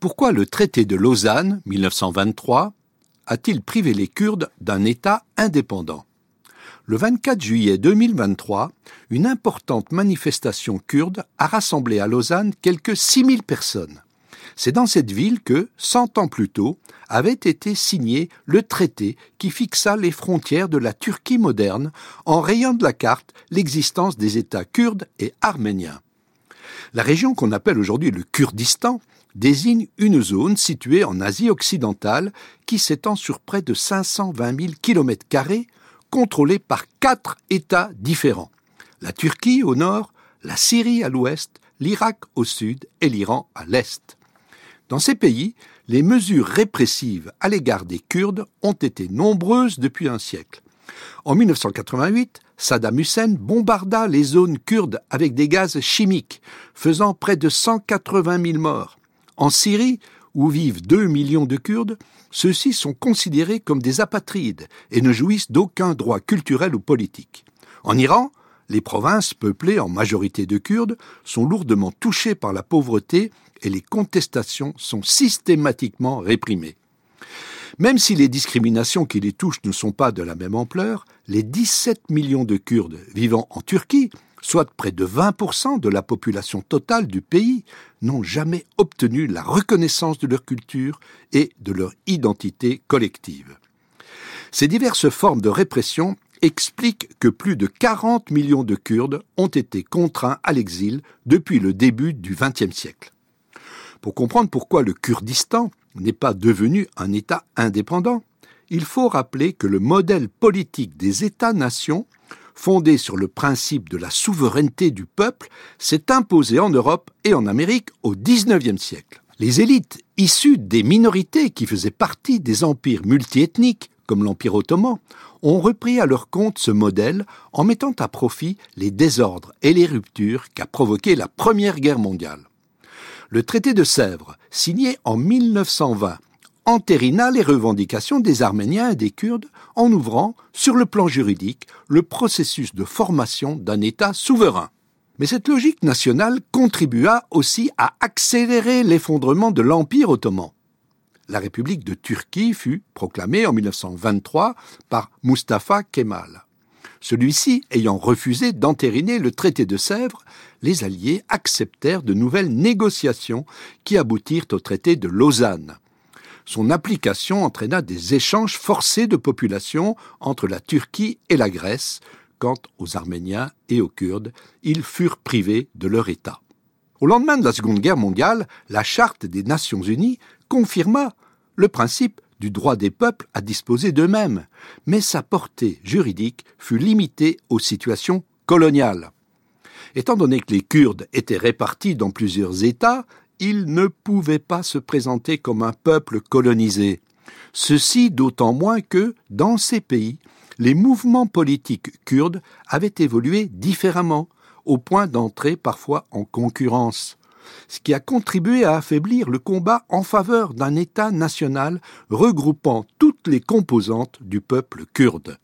Pourquoi le traité de Lausanne, 1923, a-t-il privé les Kurdes d'un État indépendant? Le 24 juillet 2023, une importante manifestation kurde a rassemblé à Lausanne quelques 6000 personnes. C'est dans cette ville que, cent ans plus tôt, avait été signé le traité qui fixa les frontières de la Turquie moderne en rayant de la carte l'existence des États kurdes et arméniens. La région qu'on appelle aujourd'hui le Kurdistan désigne une zone située en Asie occidentale qui s'étend sur près de 520 000 km contrôlée par quatre États différents. La Turquie au nord, la Syrie à l'ouest, l'Irak au sud et l'Iran à l'est. Dans ces pays, les mesures répressives à l'égard des Kurdes ont été nombreuses depuis un siècle. En 1988, Saddam Hussein bombarda les zones kurdes avec des gaz chimiques, faisant près de 180 000 morts. En Syrie, où vivent 2 millions de Kurdes, ceux-ci sont considérés comme des apatrides et ne jouissent d'aucun droit culturel ou politique. En Iran, les provinces peuplées en majorité de Kurdes sont lourdement touchées par la pauvreté et les contestations sont systématiquement réprimées. Même si les discriminations qui les touchent ne sont pas de la même ampleur, les 17 millions de Kurdes vivant en Turquie, soit près de 20% de la population totale du pays, n'ont jamais obtenu la reconnaissance de leur culture et de leur identité collective. Ces diverses formes de répression expliquent que plus de 40 millions de Kurdes ont été contraints à l'exil depuis le début du XXe siècle. Pour comprendre pourquoi le Kurdistan n'est pas devenu un État indépendant, il faut rappeler que le modèle politique des États-nations, fondé sur le principe de la souveraineté du peuple, s'est imposé en Europe et en Amérique au XIXe siècle. Les élites issues des minorités qui faisaient partie des empires multiethniques, comme l'Empire ottoman, ont repris à leur compte ce modèle en mettant à profit les désordres et les ruptures qu'a provoqué la Première Guerre mondiale le traité de Sèvres, signé en 1920, entérina les revendications des Arméniens et des Kurdes en ouvrant, sur le plan juridique, le processus de formation d'un État souverain. Mais cette logique nationale contribua aussi à accélérer l'effondrement de l'Empire ottoman. La République de Turquie fut proclamée en 1923 par Mustafa Kemal. Celui-ci ayant refusé d'entériner le traité de Sèvres, les Alliés acceptèrent de nouvelles négociations qui aboutirent au traité de Lausanne. Son application entraîna des échanges forcés de population entre la Turquie et la Grèce. Quant aux Arméniens et aux Kurdes, ils furent privés de leur État. Au lendemain de la Seconde Guerre mondiale, la Charte des Nations Unies confirma le principe du droit des peuples à disposer d'eux-mêmes, mais sa portée juridique fut limitée aux situations coloniales. Étant donné que les Kurdes étaient répartis dans plusieurs États, ils ne pouvaient pas se présenter comme un peuple colonisé. Ceci d'autant moins que, dans ces pays, les mouvements politiques kurdes avaient évolué différemment, au point d'entrer parfois en concurrence ce qui a contribué à affaiblir le combat en faveur d'un État national regroupant toutes les composantes du peuple kurde.